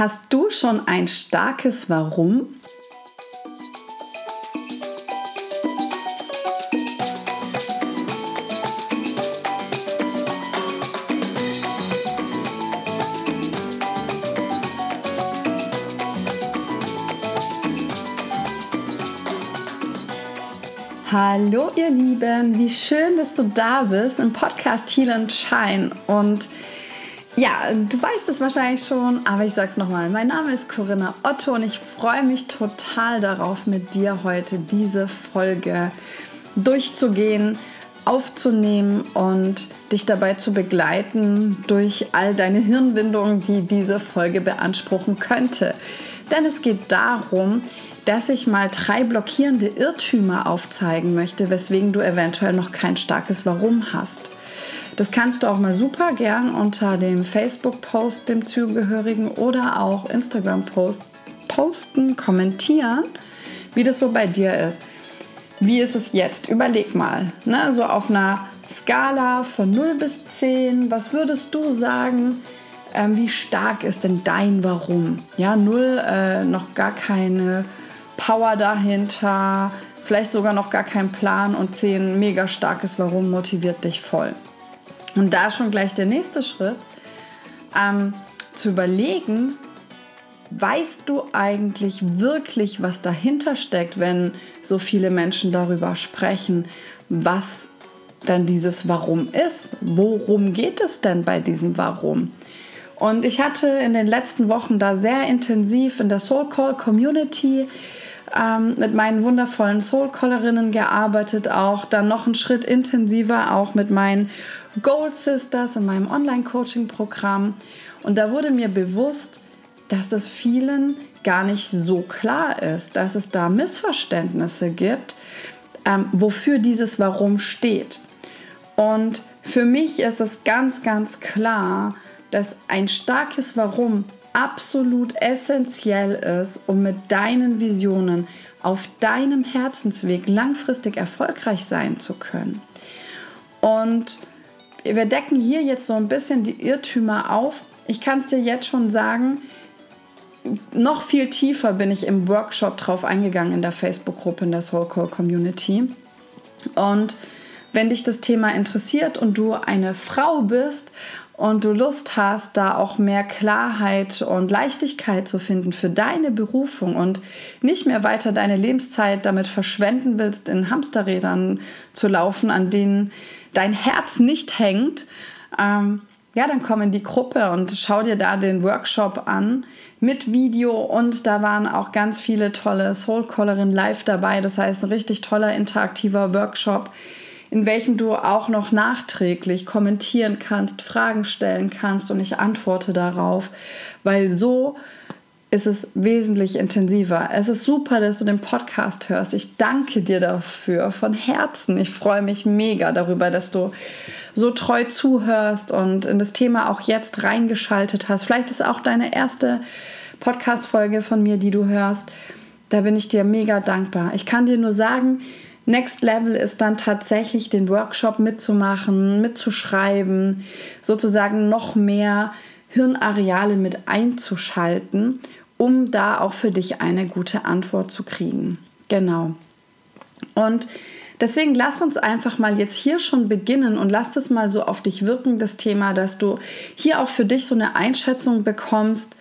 Hast du schon ein starkes Warum? Hallo ihr Lieben, wie schön, dass du da bist im Podcast Heal and Shine. Und ja, du weißt es wahrscheinlich schon, aber ich sag's nochmal. Mein Name ist Corinna Otto und ich freue mich total darauf, mit dir heute diese Folge durchzugehen, aufzunehmen und dich dabei zu begleiten durch all deine Hirnwindungen, die diese Folge beanspruchen könnte. Denn es geht darum, dass ich mal drei blockierende Irrtümer aufzeigen möchte, weswegen du eventuell noch kein starkes Warum hast. Das kannst du auch mal super gern unter dem Facebook-Post, dem zugehörigen oder auch Instagram-Post posten, kommentieren, wie das so bei dir ist. Wie ist es jetzt? Überleg mal, ne? so auf einer Skala von 0 bis 10, was würdest du sagen, ähm, wie stark ist denn dein Warum? Ja, 0 äh, noch gar keine Power dahinter, vielleicht sogar noch gar kein Plan und 10 mega starkes Warum motiviert dich voll. Und da schon gleich der nächste Schritt, ähm, zu überlegen, weißt du eigentlich wirklich, was dahinter steckt, wenn so viele Menschen darüber sprechen, was dann dieses Warum ist? Worum geht es denn bei diesem Warum? Und ich hatte in den letzten Wochen da sehr intensiv in der Soul Call Community ähm, mit meinen wundervollen Soul-Callerinnen gearbeitet, auch dann noch einen Schritt intensiver, auch mit meinen Gold Sisters in meinem Online-Coaching-Programm. Und da wurde mir bewusst, dass das vielen gar nicht so klar ist, dass es da Missverständnisse gibt, ähm, wofür dieses Warum steht. Und für mich ist es ganz, ganz klar, dass ein starkes Warum absolut essentiell ist, um mit deinen Visionen auf deinem Herzensweg langfristig erfolgreich sein zu können. Und wir decken hier jetzt so ein bisschen die Irrtümer auf. Ich kann es dir jetzt schon sagen, noch viel tiefer bin ich im Workshop drauf eingegangen in der Facebook-Gruppe in der Soulcore Community. Und wenn dich das Thema interessiert und du eine Frau bist und du Lust hast, da auch mehr Klarheit und Leichtigkeit zu finden für deine Berufung und nicht mehr weiter deine Lebenszeit damit verschwenden willst, in Hamsterrädern zu laufen, an denen dein Herz nicht hängt, ähm, ja, dann komm in die Gruppe und schau dir da den Workshop an mit Video und da waren auch ganz viele tolle Soul Callerinnen live dabei. Das heißt, ein richtig toller interaktiver Workshop, in welchem du auch noch nachträglich kommentieren kannst, Fragen stellen kannst und ich antworte darauf, weil so ist es wesentlich intensiver. Es ist super, dass du den Podcast hörst. Ich danke dir dafür von Herzen. Ich freue mich mega darüber, dass du so treu zuhörst und in das Thema auch jetzt reingeschaltet hast. Vielleicht ist auch deine erste Podcast-Folge von mir, die du hörst. Da bin ich dir mega dankbar. Ich kann dir nur sagen, Next Level ist dann tatsächlich den Workshop mitzumachen, mitzuschreiben, sozusagen noch mehr Hirnareale mit einzuschalten, um da auch für dich eine gute Antwort zu kriegen. Genau. Und deswegen lass uns einfach mal jetzt hier schon beginnen und lass das mal so auf dich wirken, das Thema, dass du hier auch für dich so eine Einschätzung bekommst,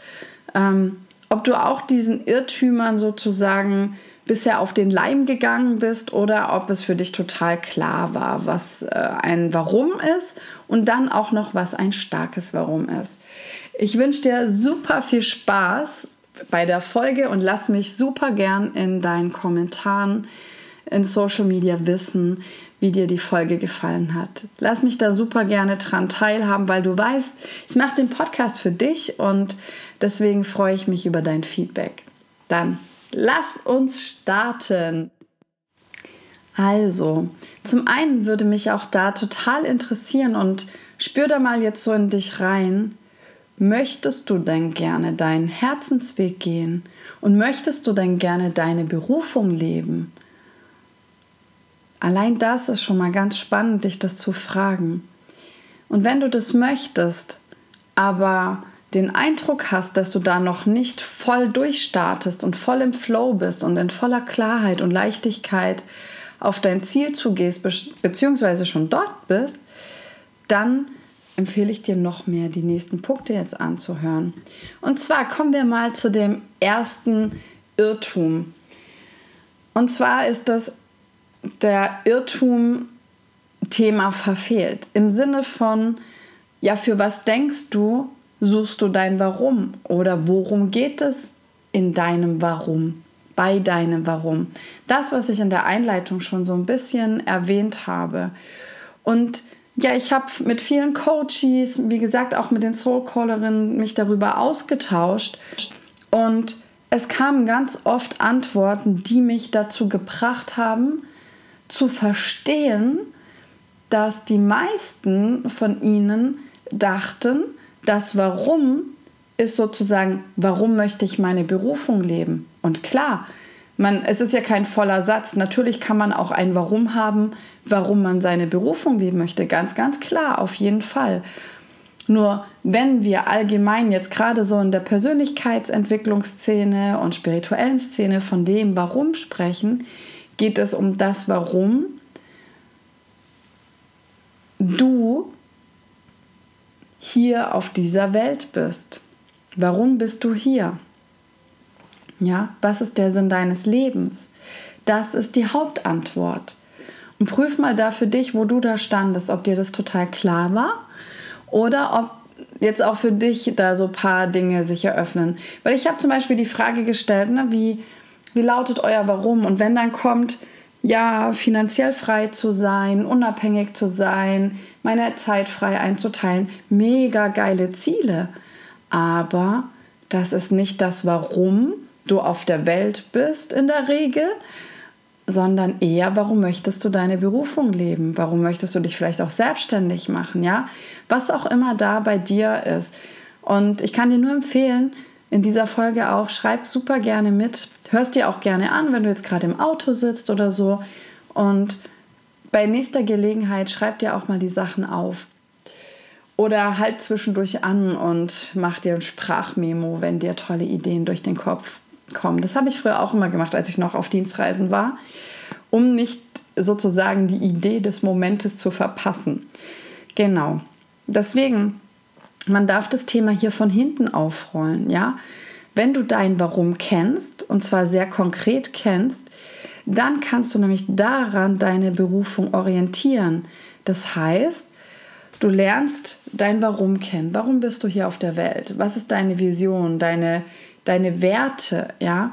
ähm, ob du auch diesen Irrtümern sozusagen bisher auf den Leim gegangen bist oder ob es für dich total klar war, was äh, ein Warum ist und dann auch noch, was ein starkes Warum ist. Ich wünsche dir super viel Spaß bei der Folge und lass mich super gern in deinen Kommentaren in Social Media wissen, wie dir die Folge gefallen hat. Lass mich da super gerne dran teilhaben, weil du weißt, ich mache den Podcast für dich und deswegen freue ich mich über dein Feedback. Dann Lass uns starten. Also, zum einen würde mich auch da total interessieren und spür da mal jetzt so in dich rein. Möchtest du denn gerne deinen Herzensweg gehen? Und möchtest du denn gerne deine Berufung leben? Allein das ist schon mal ganz spannend, dich das zu fragen. Und wenn du das möchtest, aber den Eindruck hast, dass du da noch nicht voll durchstartest und voll im Flow bist und in voller Klarheit und Leichtigkeit auf dein Ziel zugehst, beziehungsweise schon dort bist, dann empfehle ich dir noch mehr, die nächsten Punkte jetzt anzuhören. Und zwar kommen wir mal zu dem ersten Irrtum. Und zwar ist das der Irrtum Thema verfehlt. Im Sinne von, ja, für was denkst du, suchst du dein Warum oder worum geht es in deinem Warum, bei deinem Warum. Das, was ich in der Einleitung schon so ein bisschen erwähnt habe. Und ja, ich habe mit vielen Coaches, wie gesagt, auch mit den Soul Callerinnen mich darüber ausgetauscht. Und es kamen ganz oft Antworten, die mich dazu gebracht haben, zu verstehen, dass die meisten von ihnen dachten, das Warum ist sozusagen, warum möchte ich meine Berufung leben? Und klar, man, es ist ja kein voller Satz. Natürlich kann man auch ein Warum haben, warum man seine Berufung leben möchte. Ganz, ganz klar, auf jeden Fall. Nur wenn wir allgemein jetzt gerade so in der Persönlichkeitsentwicklungsszene und spirituellen Szene von dem Warum sprechen, geht es um das Warum du hier auf dieser Welt bist. Warum bist du hier? Ja, was ist der Sinn deines Lebens? Das ist die Hauptantwort. Und prüf mal da für dich, wo du da standest, ob dir das total klar war oder ob jetzt auch für dich da so ein paar Dinge sich eröffnen. Weil ich habe zum Beispiel die Frage gestellt, ne, wie, wie lautet euer Warum? Und wenn dann kommt, ja, finanziell frei zu sein, unabhängig zu sein, meine Zeit frei einzuteilen. Mega geile Ziele. Aber das ist nicht das, warum du auf der Welt bist in der Regel, sondern eher, warum möchtest du deine Berufung leben? Warum möchtest du dich vielleicht auch selbstständig machen? Ja, was auch immer da bei dir ist. Und ich kann dir nur empfehlen, in dieser Folge auch, schreib super gerne mit. Hörst dir auch gerne an, wenn du jetzt gerade im Auto sitzt oder so. Und bei nächster Gelegenheit schreib dir auch mal die Sachen auf. Oder halt zwischendurch an und mach dir ein Sprachmemo, wenn dir tolle Ideen durch den Kopf kommen. Das habe ich früher auch immer gemacht, als ich noch auf Dienstreisen war, um nicht sozusagen die Idee des Momentes zu verpassen. Genau. Deswegen man darf das Thema hier von hinten aufrollen, ja? Wenn du dein Warum kennst, und zwar sehr konkret kennst, dann kannst du nämlich daran deine Berufung orientieren. Das heißt, du lernst dein Warum kennen. Warum bist du hier auf der Welt? Was ist deine Vision, deine, deine Werte, ja?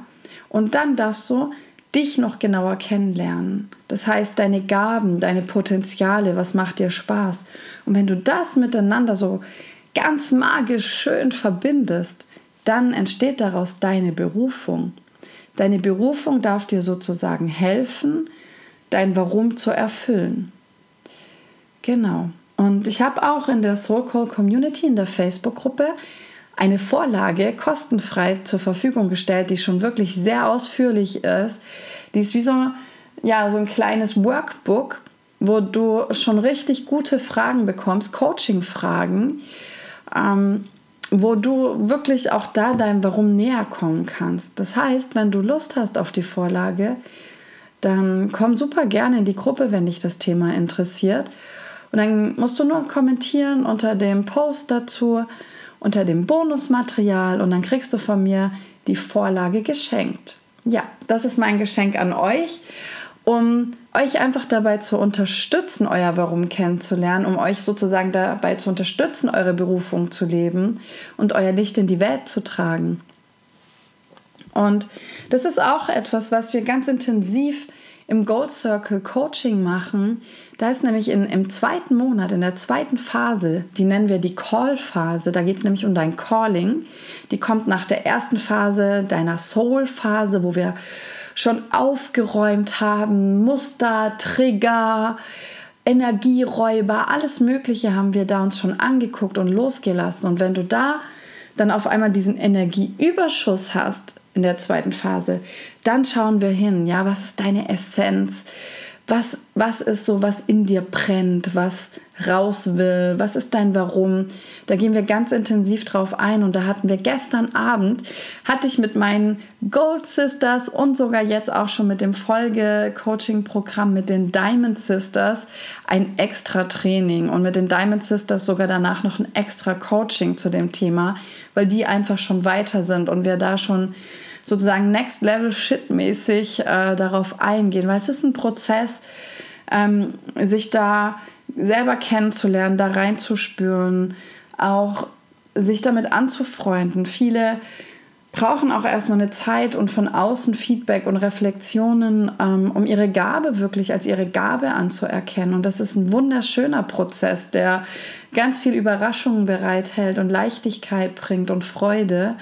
Und dann darfst du dich noch genauer kennenlernen. Das heißt, deine Gaben, deine Potenziale, was macht dir Spaß? Und wenn du das miteinander so ganz magisch schön verbindest, dann entsteht daraus deine Berufung. Deine Berufung darf dir sozusagen helfen, dein Warum zu erfüllen. Genau. Und ich habe auch in der Soul Call Community, in der Facebook-Gruppe, eine Vorlage kostenfrei zur Verfügung gestellt, die schon wirklich sehr ausführlich ist. Die ist wie so, ja, so ein kleines Workbook, wo du schon richtig gute Fragen bekommst, Coaching-Fragen, ähm, wo du wirklich auch da deinem Warum näher kommen kannst. Das heißt, wenn du Lust hast auf die Vorlage, dann komm super gerne in die Gruppe, wenn dich das Thema interessiert. Und dann musst du nur kommentieren unter dem Post dazu, unter dem Bonusmaterial und dann kriegst du von mir die Vorlage geschenkt. Ja, das ist mein Geschenk an euch um euch einfach dabei zu unterstützen, euer Warum kennenzulernen, um euch sozusagen dabei zu unterstützen, eure Berufung zu leben und euer Licht in die Welt zu tragen. Und das ist auch etwas, was wir ganz intensiv im Gold Circle Coaching machen. Da ist nämlich in, im zweiten Monat, in der zweiten Phase, die nennen wir die Call-Phase, da geht es nämlich um dein Calling. Die kommt nach der ersten Phase, deiner Soul-Phase, wo wir schon aufgeräumt haben. Muster, Trigger, Energieräuber, alles Mögliche haben wir da uns schon angeguckt und losgelassen. Und wenn du da dann auf einmal diesen Energieüberschuss hast in der zweiten Phase, dann schauen wir hin, ja, was ist deine Essenz? was, was ist so, was in dir brennt, was raus will, was ist dein Warum. Da gehen wir ganz intensiv drauf ein und da hatten wir gestern Abend, hatte ich mit meinen Gold Sisters und sogar jetzt auch schon mit dem Folge-Coaching-Programm mit den Diamond Sisters ein extra Training und mit den Diamond Sisters sogar danach noch ein extra Coaching zu dem Thema, weil die einfach schon weiter sind und wir da schon sozusagen Next Level Shit mäßig äh, darauf eingehen, weil es ist ein Prozess, ähm, sich da selber kennenzulernen, da reinzuspüren, auch sich damit anzufreunden. Viele brauchen auch erstmal eine Zeit und von außen Feedback und Reflexionen, ähm, um ihre Gabe wirklich als ihre Gabe anzuerkennen. Und das ist ein wunderschöner Prozess, der ganz viel Überraschungen bereithält und Leichtigkeit bringt und Freude.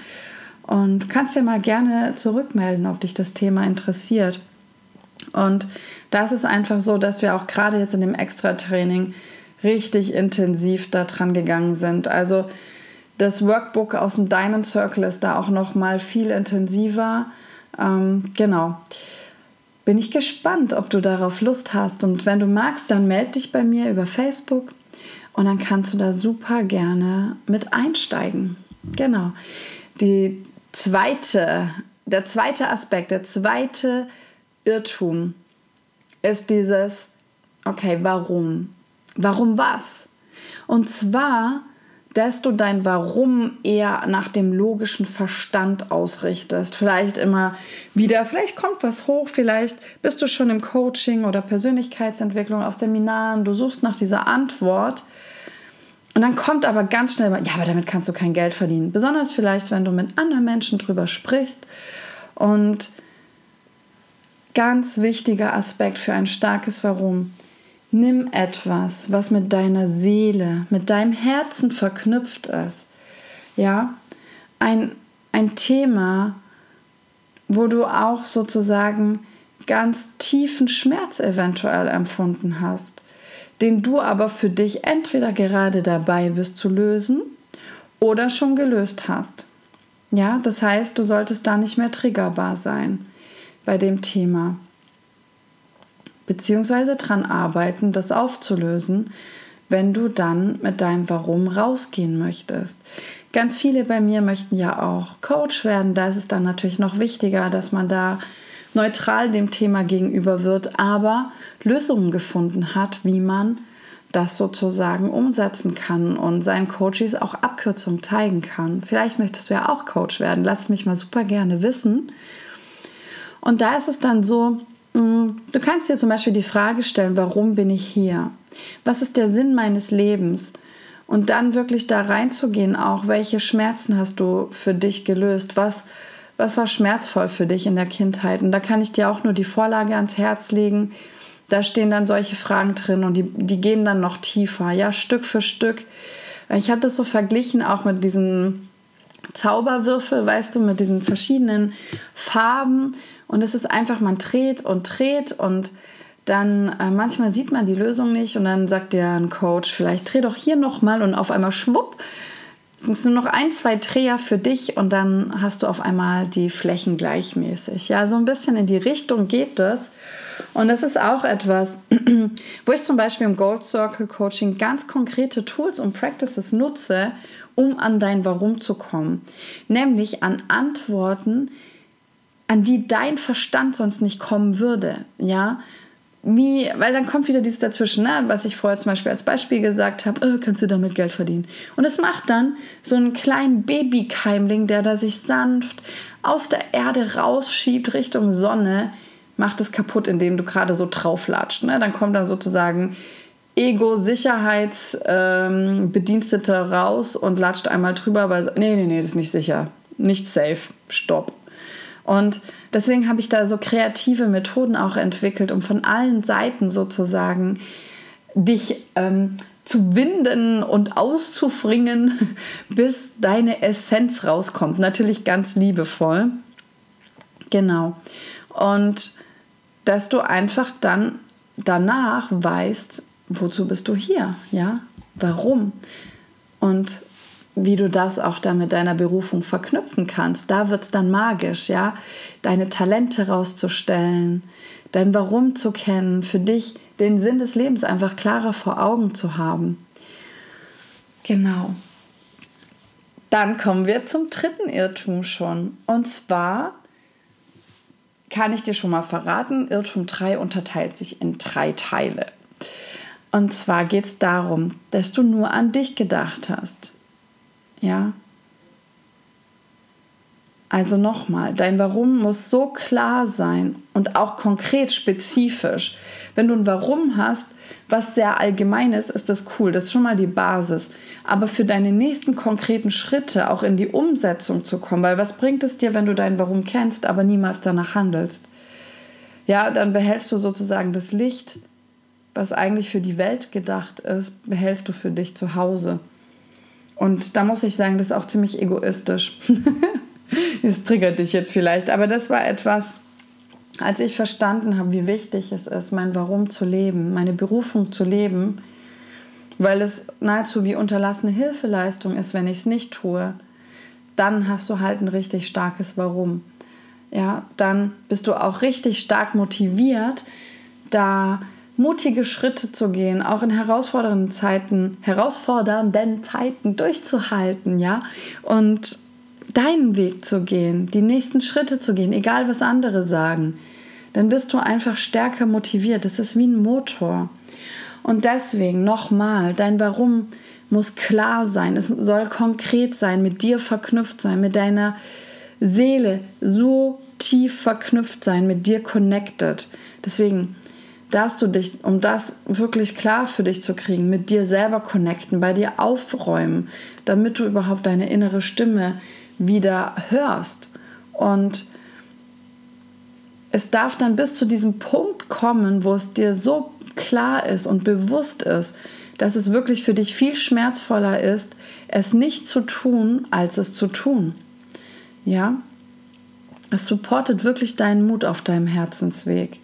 Und du kannst ja mal gerne zurückmelden, ob dich das Thema interessiert. Und das ist einfach so, dass wir auch gerade jetzt in dem Extra-Training richtig intensiv da dran gegangen sind. Also das Workbook aus dem Diamond Circle ist da auch noch mal viel intensiver. Ähm, genau. Bin ich gespannt, ob du darauf Lust hast. Und wenn du magst, dann melde dich bei mir über Facebook und dann kannst du da super gerne mit einsteigen. Genau. Die zweite, der zweite Aspekt, der zweite Irrtum ist dieses, okay, warum? Warum was? Und zwar, dass du dein Warum eher nach dem logischen Verstand ausrichtest. Vielleicht immer wieder, vielleicht kommt was hoch, vielleicht bist du schon im Coaching oder Persönlichkeitsentwicklung auf Seminaren, du suchst nach dieser Antwort und dann kommt aber ganz schnell, ja, aber damit kannst du kein Geld verdienen. Besonders vielleicht, wenn du mit anderen Menschen drüber sprichst. Und ganz wichtiger Aspekt für ein starkes Warum. Nimm etwas, was mit deiner Seele, mit deinem Herzen verknüpft ist. Ja, ein, ein Thema, wo du auch sozusagen ganz tiefen Schmerz eventuell empfunden hast den du aber für dich entweder gerade dabei bist zu lösen oder schon gelöst hast. Ja, das heißt, du solltest da nicht mehr triggerbar sein bei dem Thema. Beziehungsweise dran arbeiten, das aufzulösen, wenn du dann mit deinem Warum rausgehen möchtest. Ganz viele bei mir möchten ja auch Coach werden. Da ist es dann natürlich noch wichtiger, dass man da neutral dem Thema gegenüber wird, aber Lösungen gefunden hat, wie man das sozusagen umsetzen kann und seinen Coaches auch Abkürzungen zeigen kann. Vielleicht möchtest du ja auch Coach werden. Lass mich mal super gerne wissen. Und da ist es dann so, mm, du kannst dir zum Beispiel die Frage stellen, warum bin ich hier? Was ist der Sinn meines Lebens? Und dann wirklich da reinzugehen, auch welche Schmerzen hast du für dich gelöst? Was was war schmerzvoll für dich in der Kindheit? Und da kann ich dir auch nur die Vorlage ans Herz legen. Da stehen dann solche Fragen drin und die, die gehen dann noch tiefer, ja, Stück für Stück. Ich habe das so verglichen auch mit diesen Zauberwürfel, weißt du, mit diesen verschiedenen Farben. Und es ist einfach, man dreht und dreht und dann äh, manchmal sieht man die Lösung nicht und dann sagt dir ein Coach, vielleicht dreh doch hier nochmal und auf einmal schwupp sind es nur noch ein, zwei Dreher für dich und dann hast du auf einmal die Flächen gleichmäßig. Ja, so ein bisschen in die Richtung geht das. Und das ist auch etwas, wo ich zum Beispiel im Gold Circle Coaching ganz konkrete Tools und Practices nutze, um an dein Warum zu kommen. Nämlich an Antworten, an die dein Verstand sonst nicht kommen würde. Ja, wie, weil dann kommt wieder dieses dazwischen, ne? was ich vorher zum Beispiel als Beispiel gesagt habe, oh, kannst du damit Geld verdienen. Und es macht dann so einen kleinen Babykeimling, der da sich sanft aus der Erde rausschiebt Richtung Sonne, macht es kaputt, indem du gerade so drauflatscht. Ne? Dann kommt dann sozusagen Ego-Sicherheitsbediensteter ähm, raus und latscht einmal drüber, weil, nee, nee, nee, das ist nicht sicher, nicht safe, stopp. Und deswegen habe ich da so kreative Methoden auch entwickelt, um von allen Seiten sozusagen dich ähm, zu winden und auszufringen, bis deine Essenz rauskommt. Natürlich ganz liebevoll. Genau. Und dass du einfach dann danach weißt, wozu bist du hier, ja? Warum? Und wie du das auch dann mit deiner Berufung verknüpfen kannst. Da wird es dann magisch, ja, deine Talente rauszustellen, dein Warum zu kennen, für dich den Sinn des Lebens einfach klarer vor Augen zu haben. Genau. Dann kommen wir zum dritten Irrtum schon. Und zwar kann ich dir schon mal verraten, Irrtum 3 unterteilt sich in drei Teile. Und zwar geht es darum, dass du nur an dich gedacht hast. Ja, also nochmal, dein Warum muss so klar sein und auch konkret spezifisch. Wenn du ein Warum hast, was sehr allgemein ist, ist das cool. Das ist schon mal die Basis. Aber für deine nächsten konkreten Schritte auch in die Umsetzung zu kommen, weil was bringt es dir, wenn du dein Warum kennst, aber niemals danach handelst? Ja, dann behältst du sozusagen das Licht, was eigentlich für die Welt gedacht ist, behältst du für dich zu Hause. Und da muss ich sagen, das ist auch ziemlich egoistisch. Es triggert dich jetzt vielleicht, aber das war etwas, als ich verstanden habe, wie wichtig es ist, mein Warum zu leben, meine Berufung zu leben, weil es nahezu wie unterlassene Hilfeleistung ist, wenn ich es nicht tue, dann hast du halt ein richtig starkes Warum. Ja, dann bist du auch richtig stark motiviert, da mutige Schritte zu gehen, auch in herausfordernden Zeiten, herausfordernden Zeiten durchzuhalten, ja, und deinen Weg zu gehen, die nächsten Schritte zu gehen, egal was andere sagen, dann bist du einfach stärker motiviert. Das ist wie ein Motor. Und deswegen nochmal, dein Warum muss klar sein. Es soll konkret sein, mit dir verknüpft sein, mit deiner Seele so tief verknüpft sein, mit dir connected. Deswegen darfst du dich, um das wirklich klar für dich zu kriegen, mit dir selber connecten, bei dir aufräumen, damit du überhaupt deine innere Stimme wieder hörst. Und es darf dann bis zu diesem Punkt kommen, wo es dir so klar ist und bewusst ist, dass es wirklich für dich viel schmerzvoller ist, es nicht zu tun, als es zu tun. Ja? Es supportet wirklich deinen Mut auf deinem Herzensweg.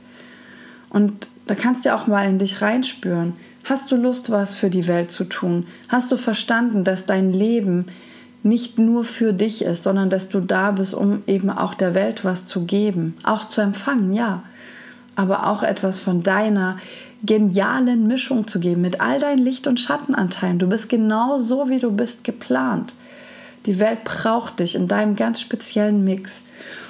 Und da kannst du auch mal in dich reinspüren. Hast du Lust, was für die Welt zu tun? Hast du verstanden, dass dein Leben nicht nur für dich ist, sondern dass du da bist, um eben auch der Welt was zu geben, auch zu empfangen, ja, aber auch etwas von deiner genialen Mischung zu geben mit all deinen Licht- und Schattenanteilen. Du bist genau so, wie du bist, geplant. Die Welt braucht dich in deinem ganz speziellen Mix.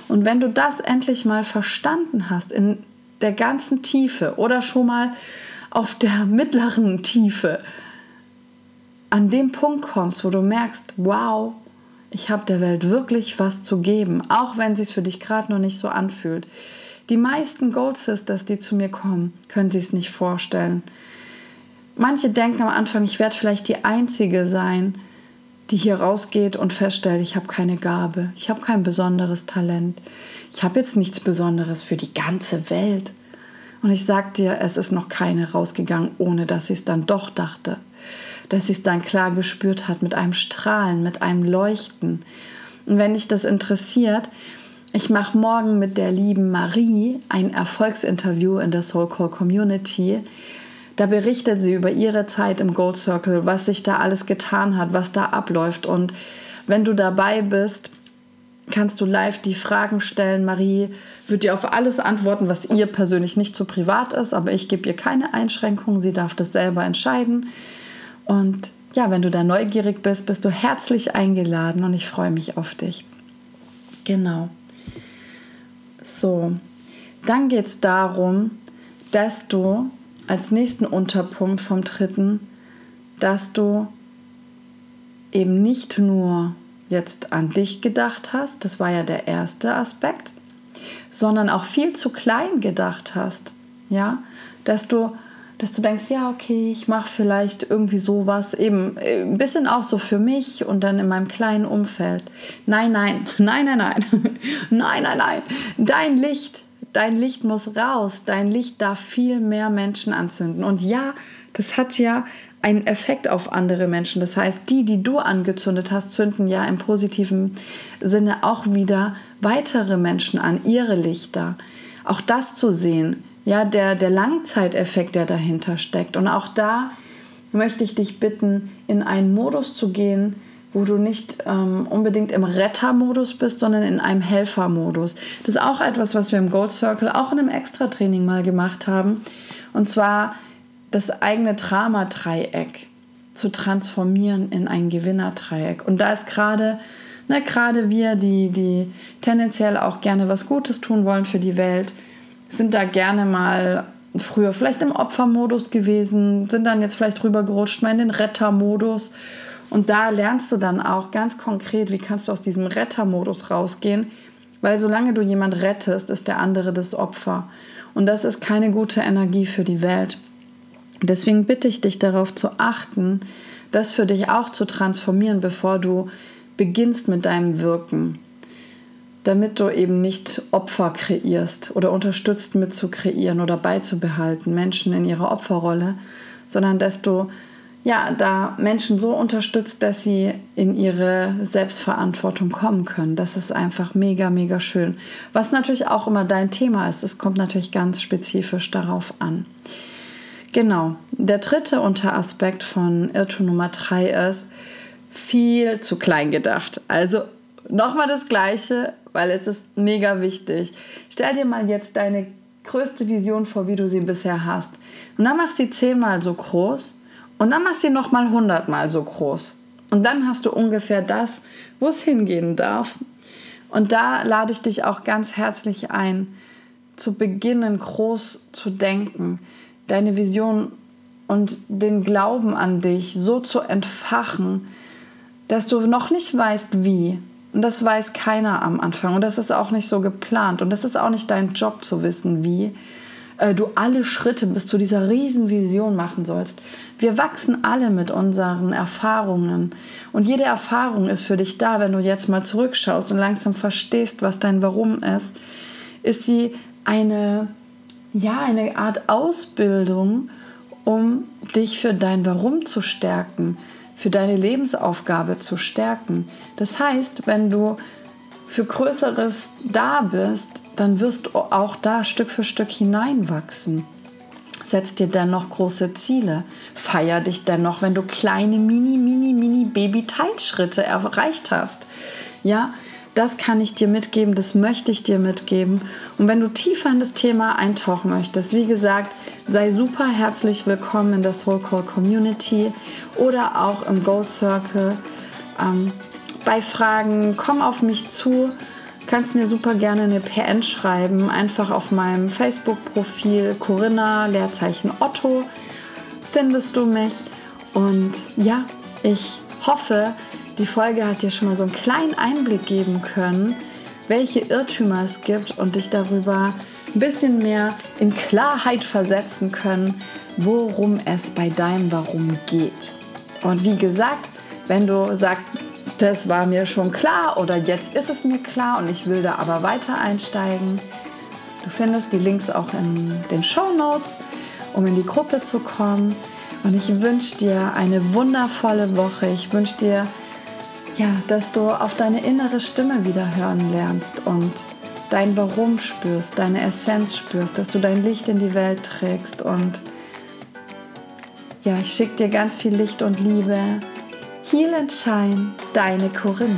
Und wenn du das endlich mal verstanden hast, in der ganzen Tiefe oder schon mal auf der mittleren Tiefe, an dem Punkt kommst, wo du merkst, wow, ich habe der Welt wirklich was zu geben, auch wenn es für dich gerade noch nicht so anfühlt. Die meisten Gold Sisters, die zu mir kommen, können sich es nicht vorstellen. Manche denken am Anfang, ich werde vielleicht die Einzige sein, die hier rausgeht und feststellt, ich habe keine Gabe, ich habe kein besonderes Talent, ich habe jetzt nichts Besonderes für die ganze Welt. Und ich sage dir, es ist noch keine rausgegangen, ohne dass sie es dann doch dachte dass sie es dann klar gespürt hat, mit einem Strahlen, mit einem Leuchten. Und wenn dich das interessiert, ich mache morgen mit der lieben Marie ein Erfolgsinterview in der Soul Call Community. Da berichtet sie über ihre Zeit im Gold Circle, was sich da alles getan hat, was da abläuft. Und wenn du dabei bist, kannst du live die Fragen stellen. Marie wird dir auf alles antworten, was ihr persönlich nicht so privat ist, aber ich gebe ihr keine Einschränkungen. Sie darf das selber entscheiden. Und ja, wenn du da neugierig bist, bist du herzlich eingeladen und ich freue mich auf dich. Genau. So, dann geht es darum, dass du als nächsten Unterpunkt vom dritten, dass du eben nicht nur jetzt an dich gedacht hast, das war ja der erste Aspekt, sondern auch viel zu klein gedacht hast. Ja, dass du dass du denkst, ja, okay, ich mache vielleicht irgendwie sowas, eben äh, ein bisschen auch so für mich und dann in meinem kleinen Umfeld. Nein, nein, nein, nein, nein, nein, nein, nein. Dein Licht, dein Licht muss raus. Dein Licht darf viel mehr Menschen anzünden. Und ja, das hat ja einen Effekt auf andere Menschen. Das heißt, die, die du angezündet hast, zünden ja im positiven Sinne auch wieder weitere Menschen an, ihre Lichter. Auch das zu sehen, ja, der, der Langzeiteffekt, der dahinter steckt. Und auch da möchte ich dich bitten, in einen Modus zu gehen, wo du nicht ähm, unbedingt im Rettermodus bist, sondern in einem Helfermodus. Das ist auch etwas, was wir im Gold Circle auch in einem Extra-Training mal gemacht haben. Und zwar das eigene Drama-Dreieck zu transformieren in ein Gewinner-Dreieck. Und da ist gerade ne, gerade wir, die, die tendenziell auch gerne was Gutes tun wollen für die Welt, sind da gerne mal früher vielleicht im Opfermodus gewesen, sind dann jetzt vielleicht rübergerutscht, mal in den Rettermodus. Und da lernst du dann auch ganz konkret, wie kannst du aus diesem Rettermodus rausgehen, weil solange du jemand rettest, ist der andere das Opfer. Und das ist keine gute Energie für die Welt. Deswegen bitte ich dich darauf zu achten, das für dich auch zu transformieren, bevor du beginnst mit deinem Wirken damit du eben nicht Opfer kreierst oder unterstützt mit zu kreieren oder beizubehalten, Menschen in ihrer Opferrolle, sondern dass du ja, da Menschen so unterstützt, dass sie in ihre Selbstverantwortung kommen können. Das ist einfach mega, mega schön. Was natürlich auch immer dein Thema ist. Es kommt natürlich ganz spezifisch darauf an. Genau. Der dritte Unteraspekt von Irrtum Nummer drei ist viel zu klein gedacht. Also nochmal das Gleiche, weil es ist mega wichtig. Stell dir mal jetzt deine größte Vision vor, wie du sie bisher hast. Und dann mach sie zehnmal so groß und dann mach sie nochmal hundertmal so groß. Und dann hast du ungefähr das, wo es hingehen darf. Und da lade ich dich auch ganz herzlich ein, zu beginnen, groß zu denken, deine Vision und den Glauben an dich so zu entfachen, dass du noch nicht weißt, wie, und das weiß keiner am Anfang. Und das ist auch nicht so geplant. Und das ist auch nicht dein Job zu wissen, wie äh, du alle Schritte bis zu dieser Riesenvision machen sollst. Wir wachsen alle mit unseren Erfahrungen. Und jede Erfahrung ist für dich da, wenn du jetzt mal zurückschaust und langsam verstehst, was dein Warum ist. Ist sie eine, ja, eine Art Ausbildung, um dich für dein Warum zu stärken für deine Lebensaufgabe zu stärken. Das heißt, wenn du für Größeres da bist, dann wirst du auch da Stück für Stück hineinwachsen. Setz dir dennoch große Ziele. Feier dich dennoch, wenn du kleine Mini, Mini, Mini Baby-Teilschritte erreicht hast. Ja, das kann ich dir mitgeben, das möchte ich dir mitgeben. Und wenn du tiefer in das Thema eintauchen möchtest, wie gesagt, sei super herzlich willkommen in der Soul Call Community oder auch im Gold Circle. Ähm, bei Fragen komm auf mich zu, kannst mir super gerne eine PN schreiben, einfach auf meinem Facebook-Profil Corinna Leerzeichen Otto findest du mich. Und ja, ich hoffe, die Folge hat dir schon mal so einen kleinen Einblick geben können, welche Irrtümer es gibt und dich darüber ein bisschen mehr in Klarheit versetzen können, worum es bei deinem Warum geht. Und wie gesagt, wenn du sagst, das war mir schon klar oder jetzt ist es mir klar und ich will da aber weiter einsteigen, du findest die Links auch in den Show Notes, um in die Gruppe zu kommen. Und ich wünsche dir eine wundervolle Woche. Ich wünsche dir ja, dass du auf deine innere Stimme wieder hören lernst und dein Warum spürst, deine Essenz spürst, dass du dein Licht in die Welt trägst und ja, ich schicke dir ganz viel Licht und Liebe. Heal and Shine, deine Corinna.